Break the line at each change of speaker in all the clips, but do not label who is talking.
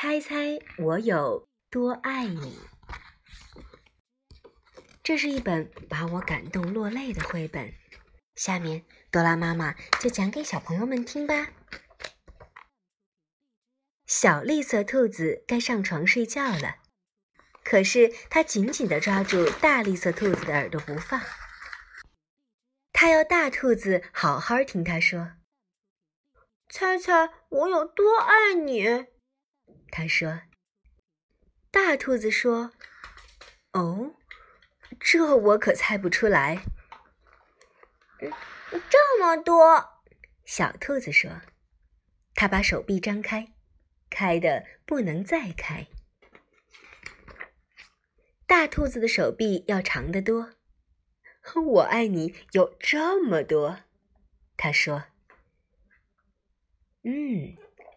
猜猜我有多爱你？这是一本把我感动落泪的绘本。下面，多拉妈妈就讲给小朋友们听吧。小绿色兔子该上床睡觉了，可是它紧紧地抓住大绿色兔子的耳朵不放。它要大兔子好好听它说：“
猜猜我有多爱你？”
他说：“大兔子说，哦，这我可猜不出来。
这么多。”
小兔子说：“他把手臂张开，开的不能再开。”大兔子的手臂要长得多。我爱你有这么多，他说：“嗯。”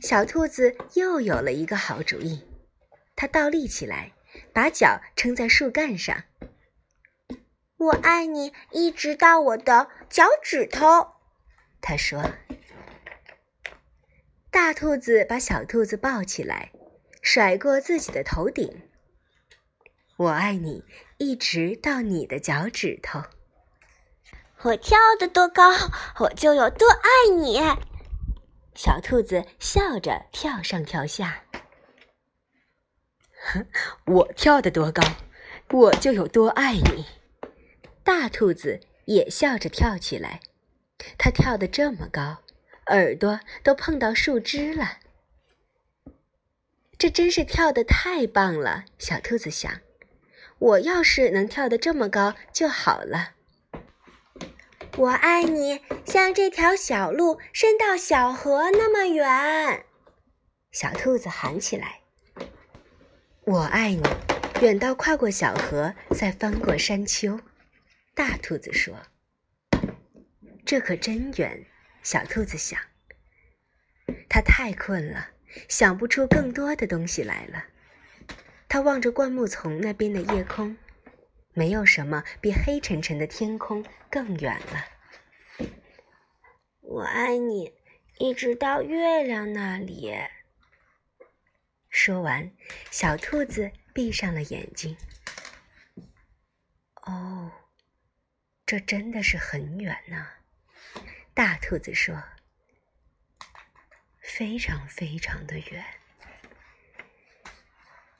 小兔子又有了一个好主意，它倒立起来，把脚撑在树干上。
我爱你，一直到我的脚趾头。
他说。大兔子把小兔子抱起来，甩过自己的头顶。我爱你，一直到你的脚趾头。
我跳得多高，我就有多爱你。
小兔子笑着跳上跳下。我跳得多高，我就有多爱你。大兔子也笑着跳起来，它跳得这么高，耳朵都碰到树枝了。这真是跳得太棒了，小兔子想。我要是能跳得这么高就好了。
我爱你，像这条小路伸到小河那么远。
小兔子喊起来：“我爱你，远到跨过小河，再翻过山丘。”大兔子说：“这可真远。”小兔子想。它太困了，想不出更多的东西来了。它望着灌木丛那边的夜空。没有什么比黑沉沉的天空更远了。
我爱你，一直到月亮那里。
说完，小兔子闭上了眼睛。哦，这真的是很远呢。大兔子说：“非常非常的远。”